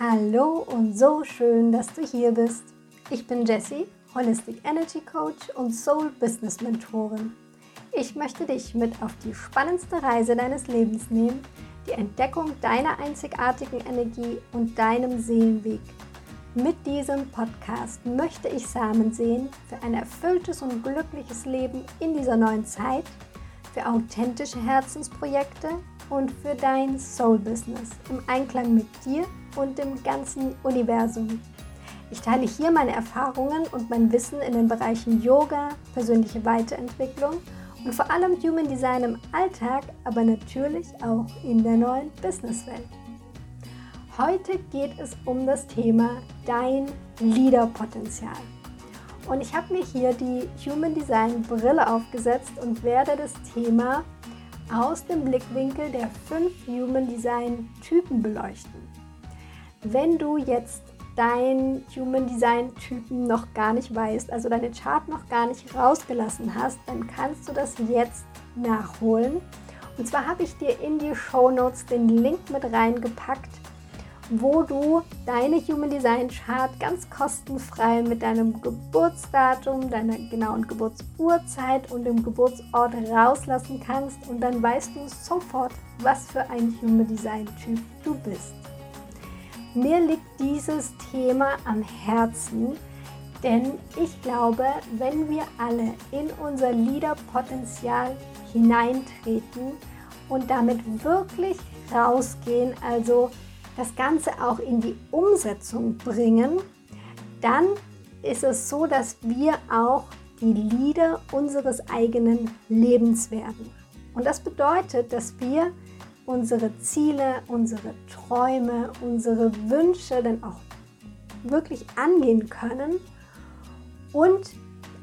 Hallo und so schön, dass du hier bist. Ich bin Jessie, Holistic Energy Coach und Soul Business Mentorin. Ich möchte dich mit auf die spannendste Reise deines Lebens nehmen, die Entdeckung deiner einzigartigen Energie und deinem Seelenweg. Mit diesem Podcast möchte ich Samen sehen für ein erfülltes und glückliches Leben in dieser neuen Zeit, für authentische Herzensprojekte und für dein Soul Business im Einklang mit dir und dem ganzen Universum. Ich teile hier meine Erfahrungen und mein Wissen in den Bereichen Yoga, persönliche Weiterentwicklung und vor allem Human Design im Alltag, aber natürlich auch in der neuen Businesswelt. Heute geht es um das Thema dein Leaderpotenzial. Und ich habe mir hier die Human Design Brille aufgesetzt und werde das Thema aus dem Blickwinkel der fünf Human Design Typen beleuchten. Wenn du jetzt dein Human Design Typen noch gar nicht weißt, also deine Chart noch gar nicht rausgelassen hast, dann kannst du das jetzt nachholen. Und zwar habe ich dir in die Show Notes den Link mit reingepackt, wo du deine Human Design Chart ganz kostenfrei mit deinem Geburtsdatum, deiner genauen Geburtsurzeit und dem Geburtsort rauslassen kannst und dann weißt du sofort, was für ein Human Design Typ du bist. Mir liegt dieses Thema am Herzen, denn ich glaube, wenn wir alle in unser Leaderpotenzial hineintreten und damit wirklich rausgehen, also das Ganze auch in die Umsetzung bringen, dann ist es so, dass wir auch die Leader unseres eigenen Lebens werden. Und das bedeutet, dass wir unsere Ziele, unsere Träume, unsere Wünsche dann auch wirklich angehen können und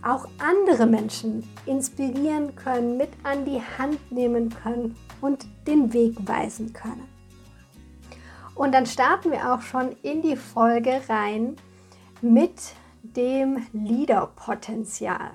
auch andere Menschen inspirieren können, mit an die Hand nehmen können und den Weg weisen können. Und dann starten wir auch schon in die Folge rein mit dem Leaderpotenzial.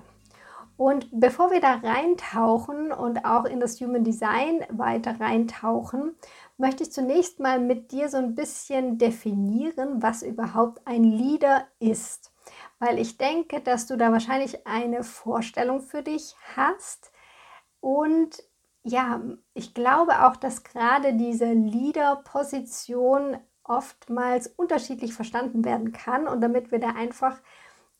Und bevor wir da reintauchen und auch in das Human Design weiter reintauchen, möchte ich zunächst mal mit dir so ein bisschen definieren, was überhaupt ein Leader ist. Weil ich denke, dass du da wahrscheinlich eine Vorstellung für dich hast. Und ja, ich glaube auch, dass gerade diese Leader-Position oftmals unterschiedlich verstanden werden kann. Und damit wir da einfach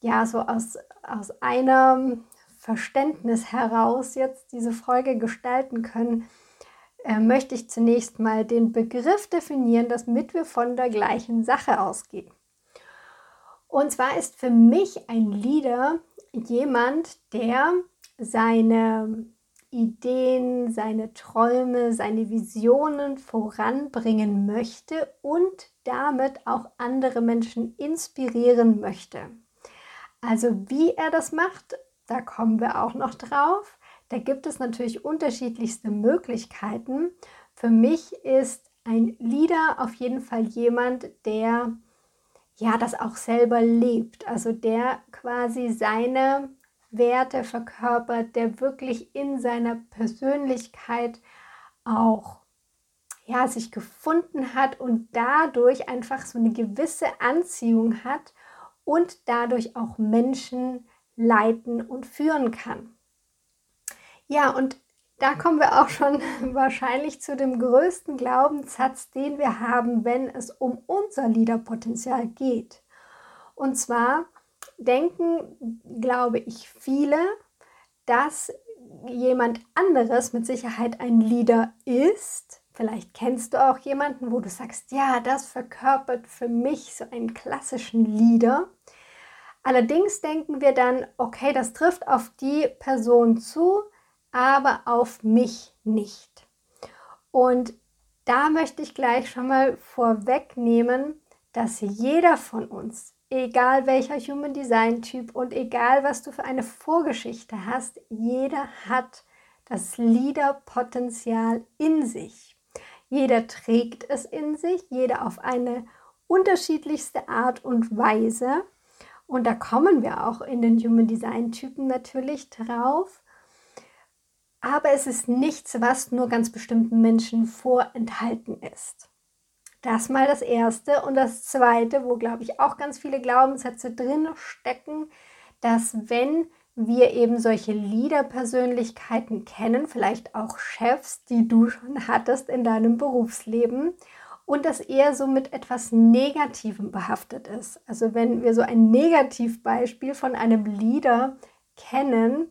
ja so aus, aus einer Verständnis heraus jetzt diese Folge gestalten können, äh, möchte ich zunächst mal den Begriff definieren, damit wir von der gleichen Sache ausgehen. Und zwar ist für mich ein Leader jemand, der seine Ideen, seine Träume, seine Visionen voranbringen möchte und damit auch andere Menschen inspirieren möchte. Also wie er das macht, da kommen wir auch noch drauf. Da gibt es natürlich unterschiedlichste Möglichkeiten. Für mich ist ein Leader auf jeden Fall jemand, der ja das auch selber lebt, also der quasi seine Werte verkörpert, der wirklich in seiner Persönlichkeit auch ja, sich gefunden hat und dadurch einfach so eine gewisse Anziehung hat und dadurch auch Menschen leiten und führen kann. Ja, und da kommen wir auch schon wahrscheinlich zu dem größten Glaubenssatz, den wir haben, wenn es um unser Leaderpotenzial geht. Und zwar denken, glaube ich, viele, dass jemand anderes mit Sicherheit ein Leader ist. Vielleicht kennst du auch jemanden, wo du sagst, ja, das verkörpert für mich so einen klassischen Leader. Allerdings denken wir dann, okay, das trifft auf die Person zu, aber auf mich nicht. Und da möchte ich gleich schon mal vorwegnehmen, dass jeder von uns, egal welcher Human Design Typ und egal was du für eine Vorgeschichte hast, jeder hat das Leader-Potenzial in sich. Jeder trägt es in sich, jeder auf eine unterschiedlichste Art und Weise. Und da kommen wir auch in den Human Design Typen natürlich drauf. Aber es ist nichts, was nur ganz bestimmten Menschen vorenthalten ist. Das mal das Erste. Und das Zweite, wo, glaube ich, auch ganz viele Glaubenssätze drin stecken, dass wenn wir eben solche Leader-Persönlichkeiten kennen, vielleicht auch Chefs, die du schon hattest in deinem Berufsleben, und das eher so mit etwas Negativem behaftet ist. Also wenn wir so ein Negativbeispiel von einem Leader kennen,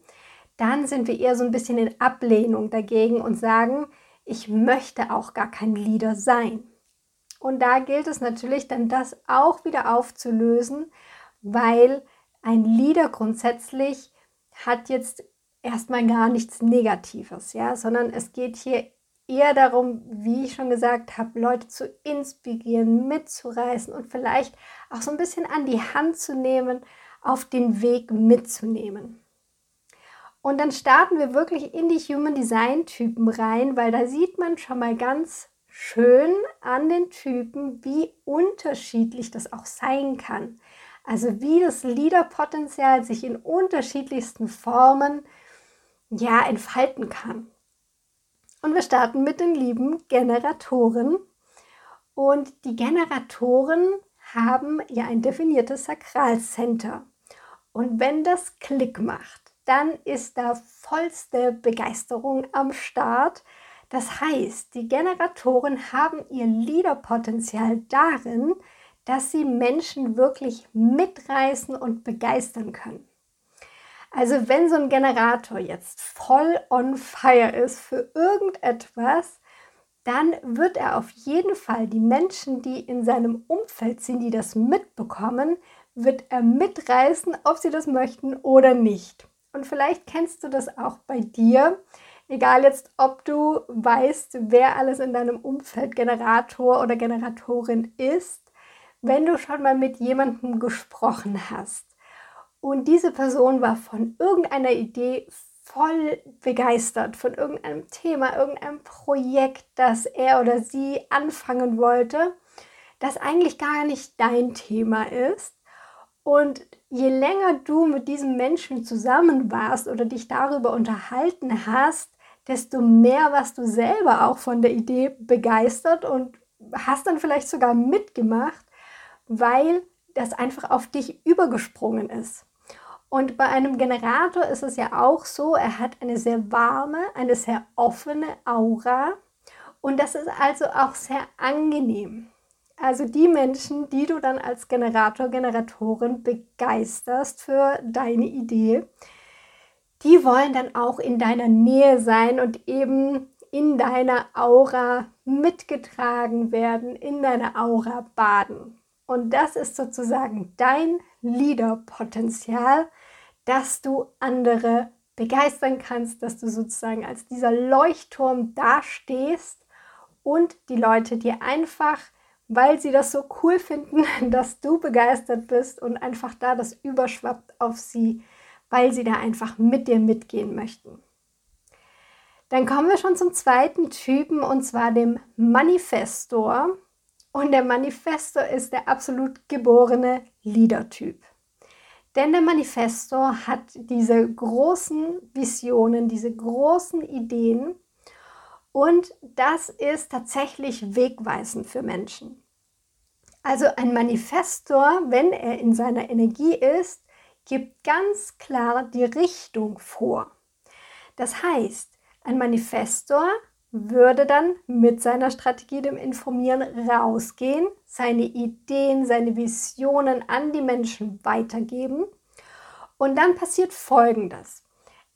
dann sind wir eher so ein bisschen in Ablehnung dagegen und sagen, ich möchte auch gar kein Leader sein. Und da gilt es natürlich dann das auch wieder aufzulösen, weil ein Leader grundsätzlich hat jetzt erstmal gar nichts Negatives, ja, sondern es geht hier eher darum, wie ich schon gesagt habe, Leute zu inspirieren, mitzureißen und vielleicht auch so ein bisschen an die Hand zu nehmen, auf den Weg mitzunehmen. Und dann starten wir wirklich in die Human Design Typen rein, weil da sieht man schon mal ganz schön an den Typen, wie unterschiedlich das auch sein kann. Also wie das Leaderpotenzial sich in unterschiedlichsten Formen ja entfalten kann. Und wir starten mit den lieben Generatoren. Und die Generatoren haben ja ein definiertes Sakralcenter. Und wenn das Klick macht, dann ist da vollste Begeisterung am Start. Das heißt, die Generatoren haben ihr Leaderpotenzial darin, dass sie Menschen wirklich mitreißen und begeistern können. Also wenn so ein Generator jetzt voll on fire ist für irgendetwas, dann wird er auf jeden Fall die Menschen, die in seinem Umfeld sind, die das mitbekommen, wird er mitreißen, ob sie das möchten oder nicht. Und vielleicht kennst du das auch bei dir, egal jetzt, ob du weißt, wer alles in deinem Umfeld Generator oder Generatorin ist, wenn du schon mal mit jemandem gesprochen hast und diese Person war von irgendeiner Idee voll begeistert, von irgendeinem Thema, irgendeinem Projekt, das er oder sie anfangen wollte, das eigentlich gar nicht dein Thema ist. Und je länger du mit diesem Menschen zusammen warst oder dich darüber unterhalten hast, desto mehr warst du selber auch von der Idee begeistert und hast dann vielleicht sogar mitgemacht, weil das einfach auf dich übergesprungen ist. Und bei einem Generator ist es ja auch so, er hat eine sehr warme, eine sehr offene Aura und das ist also auch sehr angenehm. Also die Menschen, die du dann als Generator, Generatorin begeisterst für deine Idee, die wollen dann auch in deiner Nähe sein und eben in deiner Aura mitgetragen werden, in deiner Aura baden. Und das ist sozusagen dein Leader-Potenzial, dass du andere begeistern kannst, dass du sozusagen als dieser Leuchtturm dastehst und die Leute dir einfach, weil sie das so cool finden, dass du begeistert bist und einfach da das überschwappt auf sie, weil sie da einfach mit dir mitgehen möchten. Dann kommen wir schon zum zweiten Typen und zwar dem Manifestor. Und der Manifestor ist der absolut geborene Leader-Typ. Denn der Manifestor hat diese großen Visionen, diese großen Ideen und das ist tatsächlich wegweisend für Menschen. Also ein Manifestor, wenn er in seiner Energie ist, gibt ganz klar die Richtung vor. Das heißt, ein Manifestor würde dann mit seiner Strategie dem Informieren rausgehen, seine Ideen, seine Visionen an die Menschen weitergeben. Und dann passiert Folgendes.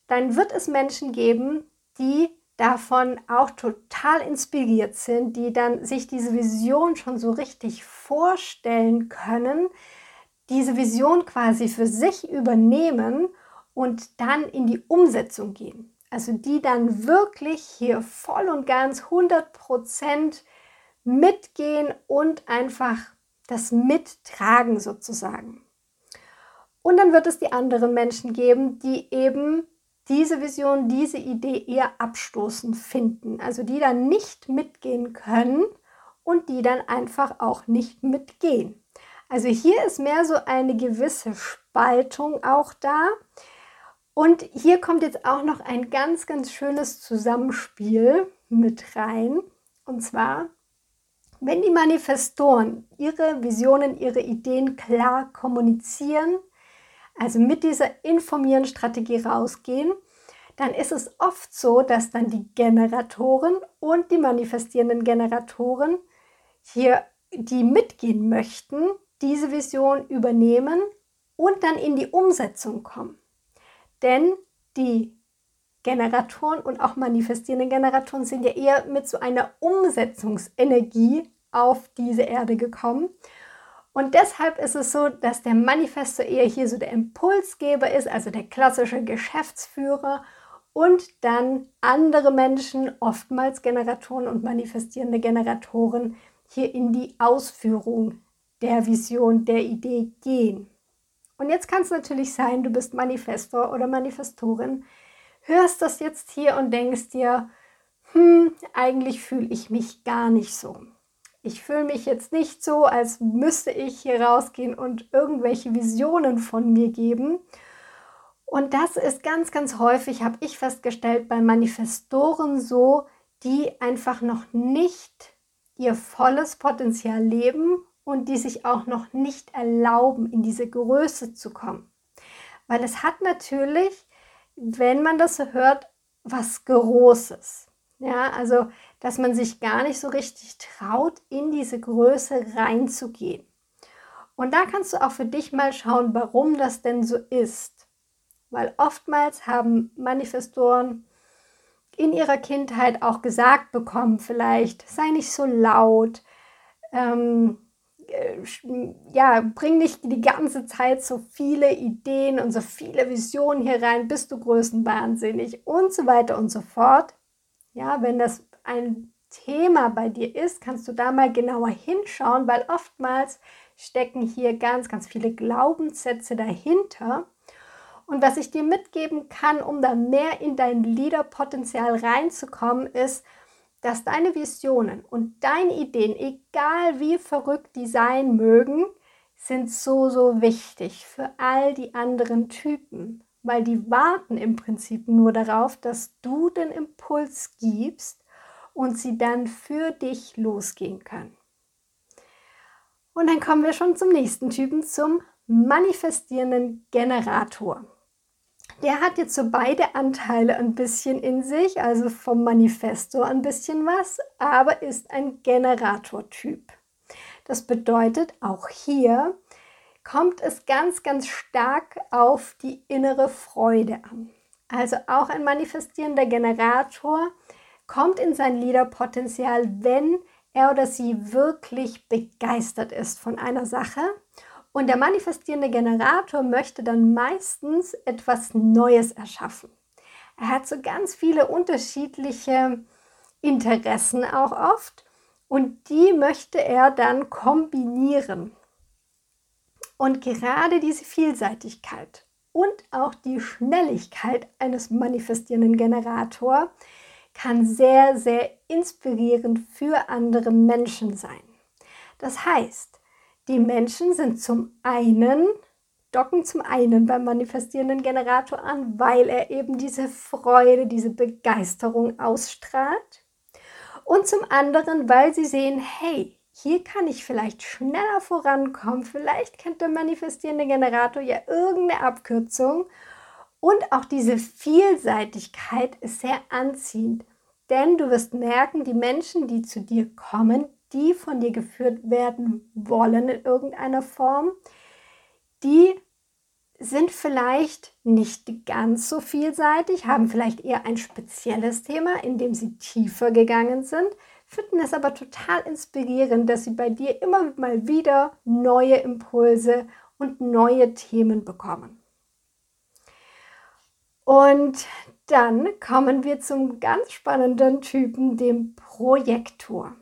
Dann wird es Menschen geben, die davon auch total inspiriert sind, die dann sich diese Vision schon so richtig vorstellen können, diese Vision quasi für sich übernehmen und dann in die Umsetzung gehen. Also die dann wirklich hier voll und ganz 100% mitgehen und einfach das mittragen sozusagen. Und dann wird es die anderen Menschen geben, die eben diese Vision, diese Idee eher abstoßend finden. Also die dann nicht mitgehen können und die dann einfach auch nicht mitgehen. Also hier ist mehr so eine gewisse Spaltung auch da. Und hier kommt jetzt auch noch ein ganz, ganz schönes Zusammenspiel mit rein. Und zwar Wenn die Manifestoren ihre Visionen, ihre Ideen klar kommunizieren, also mit dieser informieren Strategie rausgehen, dann ist es oft so, dass dann die Generatoren und die manifestierenden Generatoren hier, die mitgehen möchten, diese Vision übernehmen und dann in die Umsetzung kommen. Denn die Generatoren und auch manifestierende Generatoren sind ja eher mit so einer Umsetzungsenergie auf diese Erde gekommen. Und deshalb ist es so, dass der Manifestor eher hier so der Impulsgeber ist, also der klassische Geschäftsführer und dann andere Menschen, oftmals Generatoren und manifestierende Generatoren, hier in die Ausführung der Vision, der Idee gehen. Und jetzt kann es natürlich sein, du bist Manifestor oder Manifestorin, hörst das jetzt hier und denkst dir, hm, eigentlich fühle ich mich gar nicht so. Ich fühle mich jetzt nicht so, als müsste ich hier rausgehen und irgendwelche Visionen von mir geben. Und das ist ganz, ganz häufig, habe ich festgestellt, bei Manifestoren so, die einfach noch nicht ihr volles Potenzial leben und die sich auch noch nicht erlauben, in diese Größe zu kommen. Weil es hat natürlich wenn man das so hört, was Großes. Ja, also, dass man sich gar nicht so richtig traut, in diese Größe reinzugehen. Und da kannst du auch für dich mal schauen, warum das denn so ist. Weil oftmals haben Manifestoren in ihrer Kindheit auch gesagt bekommen, vielleicht sei nicht so laut, ähm, äh, ja, bring nicht die ganze Zeit so viele Ideen und so viele Visionen hier rein, bist du größenwahnsinnig und so weiter und so fort. Ja, wenn das ein Thema bei dir ist, kannst du da mal genauer hinschauen, weil oftmals stecken hier ganz, ganz viele Glaubenssätze dahinter. Und was ich dir mitgeben kann, um da mehr in dein Leaderpotenzial reinzukommen, ist, dass deine Visionen und deine Ideen, egal wie verrückt die sein mögen, sind so, so wichtig für all die anderen Typen, weil die warten im Prinzip nur darauf, dass du den Impuls gibst und sie dann für dich losgehen können. Und dann kommen wir schon zum nächsten Typen, zum manifestierenden Generator. Der hat jetzt so beide Anteile ein bisschen in sich, also vom Manifesto ein bisschen was, aber ist ein Generatortyp. Das bedeutet, auch hier kommt es ganz, ganz stark auf die innere Freude an. Also auch ein manifestierender Generator kommt in sein Liederpotenzial, wenn er oder sie wirklich begeistert ist von einer Sache und der manifestierende Generator möchte dann meistens etwas Neues erschaffen. Er hat so ganz viele unterschiedliche Interessen auch oft und die möchte er dann kombinieren. Und gerade diese Vielseitigkeit und auch die Schnelligkeit eines manifestierenden Generators kann sehr, sehr inspirierend für andere Menschen sein. Das heißt, die Menschen sind zum einen, docken zum einen beim manifestierenden Generator an, weil er eben diese Freude, diese Begeisterung ausstrahlt. Und zum anderen, weil sie sehen, hey, hier kann ich vielleicht schneller vorankommen. Vielleicht kennt der manifestierende Generator ja irgendeine Abkürzung. Und auch diese Vielseitigkeit ist sehr anziehend. Denn du wirst merken, die Menschen, die zu dir kommen, die von dir geführt werden wollen in irgendeiner Form, die sind vielleicht nicht ganz so vielseitig, haben vielleicht eher ein spezielles Thema, in dem sie tiefer gegangen sind, finden es aber total inspirierend, dass sie bei dir immer mal wieder neue Impulse und neue Themen bekommen. Und dann kommen wir zum ganz spannenden Typen, dem Projektor.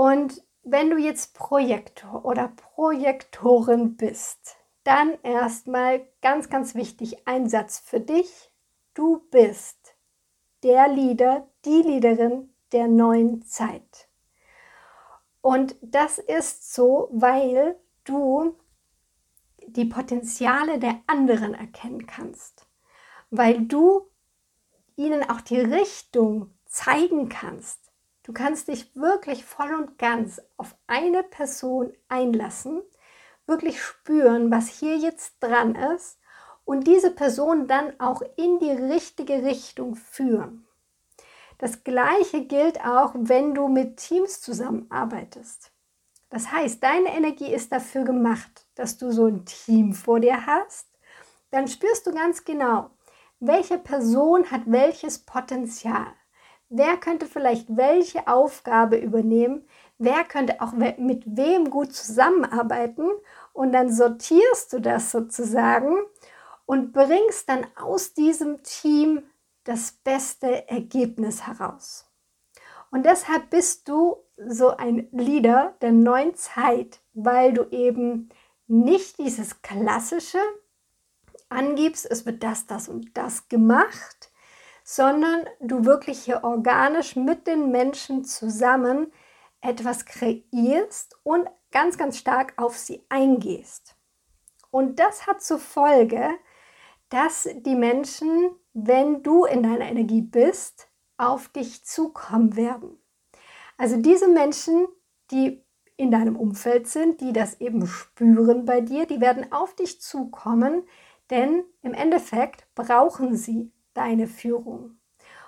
Und wenn du jetzt Projektor oder Projektorin bist, dann erstmal ganz, ganz wichtig, ein Satz für dich. Du bist der Leader, die Leaderin der neuen Zeit. Und das ist so, weil du die Potenziale der anderen erkennen kannst, weil du ihnen auch die Richtung zeigen kannst, Du kannst dich wirklich voll und ganz auf eine Person einlassen, wirklich spüren, was hier jetzt dran ist und diese Person dann auch in die richtige Richtung führen. Das gleiche gilt auch, wenn du mit Teams zusammenarbeitest. Das heißt, deine Energie ist dafür gemacht, dass du so ein Team vor dir hast. Dann spürst du ganz genau, welche Person hat welches Potenzial. Wer könnte vielleicht welche Aufgabe übernehmen? Wer könnte auch mit wem gut zusammenarbeiten? Und dann sortierst du das sozusagen und bringst dann aus diesem Team das beste Ergebnis heraus. Und deshalb bist du so ein Leader der neuen Zeit, weil du eben nicht dieses klassische angibst, es wird das, das und das gemacht, sondern du wirklich hier organisch mit den Menschen zusammen etwas kreierst und ganz, ganz stark auf sie eingehst. Und das hat zur Folge, dass die Menschen, wenn du in deiner Energie bist, auf dich zukommen werden. Also diese Menschen, die in deinem Umfeld sind, die das eben spüren bei dir, die werden auf dich zukommen, denn im Endeffekt brauchen sie deine Führung.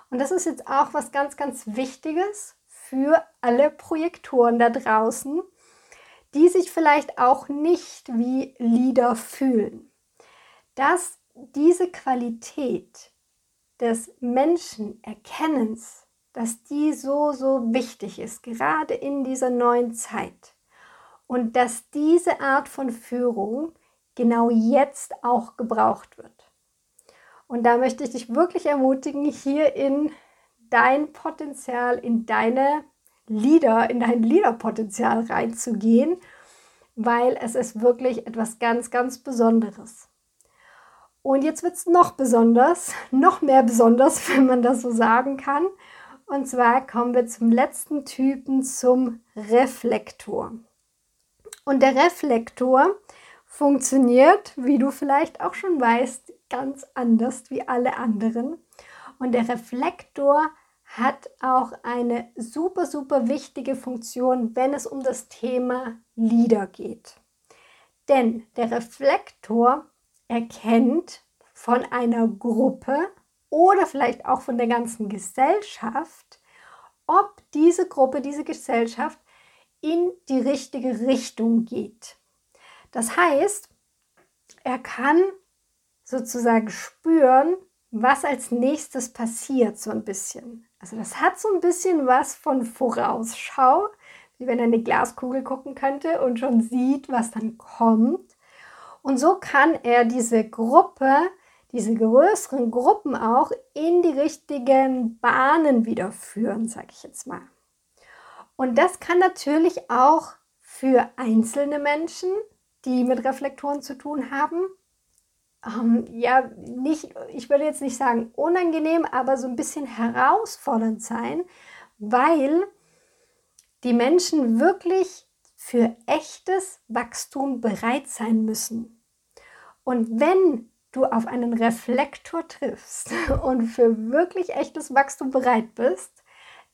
Und das ist jetzt auch was ganz, ganz Wichtiges für alle Projektoren da draußen, die sich vielleicht auch nicht wie Leader fühlen. Dass diese Qualität des Menschenerkennens, dass die so, so wichtig ist, gerade in dieser neuen Zeit. Und dass diese Art von Führung genau jetzt auch gebraucht wird. Und da möchte ich dich wirklich ermutigen, hier in dein Potenzial, in deine Leader, in dein Leaderpotenzial reinzugehen, weil es ist wirklich etwas ganz, ganz Besonderes. Und jetzt wird es noch besonders, noch mehr besonders, wenn man das so sagen kann. Und zwar kommen wir zum letzten Typen, zum Reflektor. Und der Reflektor funktioniert, wie du vielleicht auch schon weißt, ganz anders wie alle anderen. Und der Reflektor hat auch eine super, super wichtige Funktion, wenn es um das Thema Lieder geht. Denn der Reflektor erkennt von einer Gruppe oder vielleicht auch von der ganzen Gesellschaft, ob diese Gruppe, diese Gesellschaft in die richtige Richtung geht. Das heißt, er kann sozusagen spüren, was als nächstes passiert, so ein bisschen. Also das hat so ein bisschen was von Vorausschau, wie wenn er eine Glaskugel gucken könnte und schon sieht, was dann kommt. Und so kann er diese Gruppe, diese größeren Gruppen auch in die richtigen Bahnen wieder führen, sage ich jetzt mal. Und das kann natürlich auch für einzelne Menschen, die mit Reflektoren zu tun haben, ähm, ja, nicht, ich würde jetzt nicht sagen unangenehm, aber so ein bisschen herausfordernd sein, weil die Menschen wirklich für echtes Wachstum bereit sein müssen. Und wenn du auf einen Reflektor triffst und für wirklich echtes Wachstum bereit bist,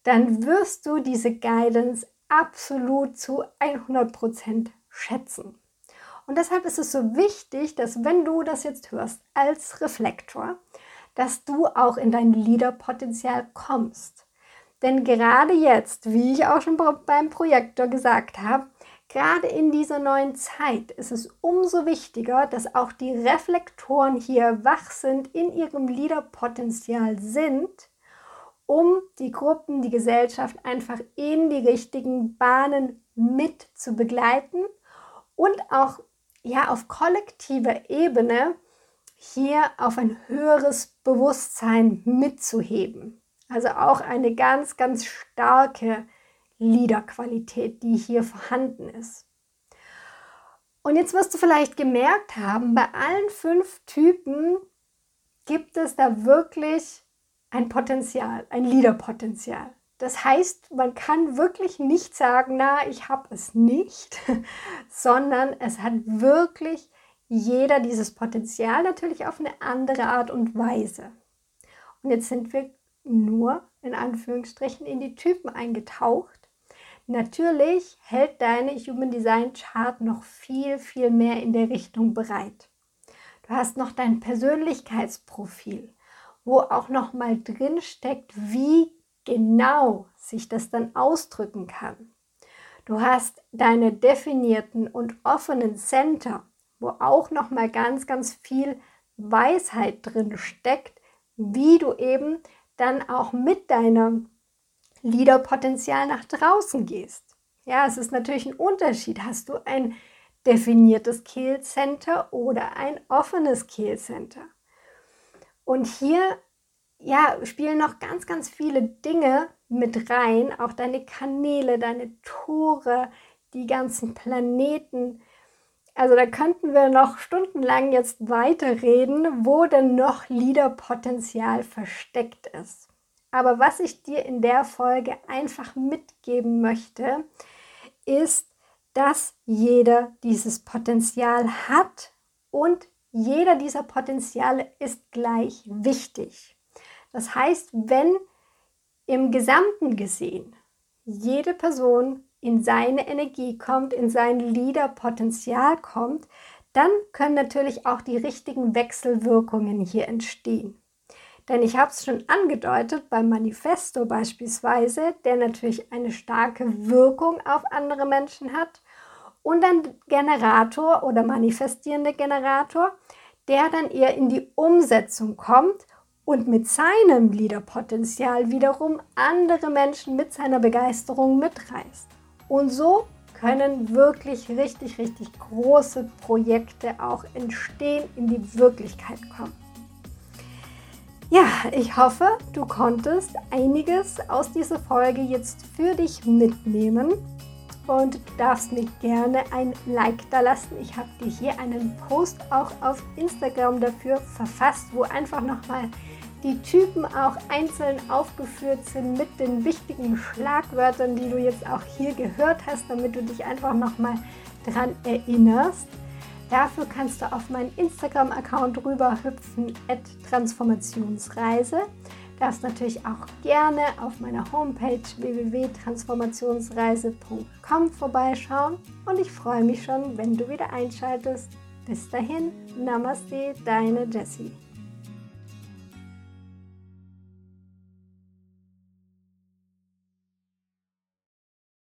dann wirst du diese Guidance absolut zu 100% schätzen. Und deshalb ist es so wichtig, dass wenn du das jetzt hörst als Reflektor, dass du auch in dein Leaderpotenzial kommst. Denn gerade jetzt, wie ich auch schon beim Projektor gesagt habe, gerade in dieser neuen Zeit ist es umso wichtiger, dass auch die Reflektoren hier wach sind, in ihrem Leaderpotenzial sind, um die Gruppen, die Gesellschaft einfach in die richtigen Bahnen mit zu begleiten und auch ja auf kollektiver Ebene hier auf ein höheres Bewusstsein mitzuheben. Also auch eine ganz, ganz starke Liederqualität, die hier vorhanden ist. Und jetzt wirst du vielleicht gemerkt haben, bei allen fünf Typen gibt es da wirklich ein Potenzial, ein Liederpotenzial. Das heißt, man kann wirklich nicht sagen, na, ich habe es nicht, sondern es hat wirklich jeder dieses Potenzial natürlich auf eine andere Art und Weise. Und jetzt sind wir nur in Anführungsstrichen in die Typen eingetaucht. Natürlich hält deine Human Design Chart noch viel, viel mehr in der Richtung bereit. Du hast noch dein Persönlichkeitsprofil, wo auch noch mal drin steckt, wie genau sich das dann ausdrücken kann. Du hast deine definierten und offenen Center, wo auch noch mal ganz ganz viel Weisheit drin steckt, wie du eben dann auch mit deinem Leaderpotenzial nach draußen gehst. Ja, es ist natürlich ein Unterschied. Hast du ein definiertes Kehl Center oder ein offenes Kehl Center? Und hier ja, spielen noch ganz, ganz viele Dinge mit rein, auch deine Kanäle, deine Tore, die ganzen Planeten. Also da könnten wir noch stundenlang jetzt weiterreden, wo denn noch Liederpotenzial versteckt ist. Aber was ich dir in der Folge einfach mitgeben möchte, ist, dass jeder dieses Potenzial hat und jeder dieser Potenziale ist gleich wichtig. Das heißt, wenn im Gesamten gesehen jede Person in seine Energie kommt, in sein Leaderpotenzial kommt, dann können natürlich auch die richtigen Wechselwirkungen hier entstehen. Denn ich habe es schon angedeutet, beim Manifesto beispielsweise, der natürlich eine starke Wirkung auf andere Menschen hat, und ein Generator oder manifestierende Generator, der dann eher in die Umsetzung kommt und mit seinem Liederpotenzial wiederum andere Menschen mit seiner Begeisterung mitreißt. Und so können wirklich richtig, richtig große Projekte auch entstehen, in die Wirklichkeit kommen. Ja, ich hoffe, du konntest einiges aus dieser Folge jetzt für dich mitnehmen und du darfst mir gerne ein Like da lassen. Ich habe dir hier einen Post auch auf Instagram dafür verfasst, wo einfach nochmal die Typen auch einzeln aufgeführt sind mit den wichtigen Schlagwörtern, die du jetzt auch hier gehört hast, damit du dich einfach nochmal dran erinnerst. Dafür kannst du auf meinen Instagram-Account rüberhüpfen, Transformationsreise. Darfst natürlich auch gerne auf meiner Homepage www.transformationsreise.com vorbeischauen und ich freue mich schon, wenn du wieder einschaltest. Bis dahin, Namaste, deine Jessie.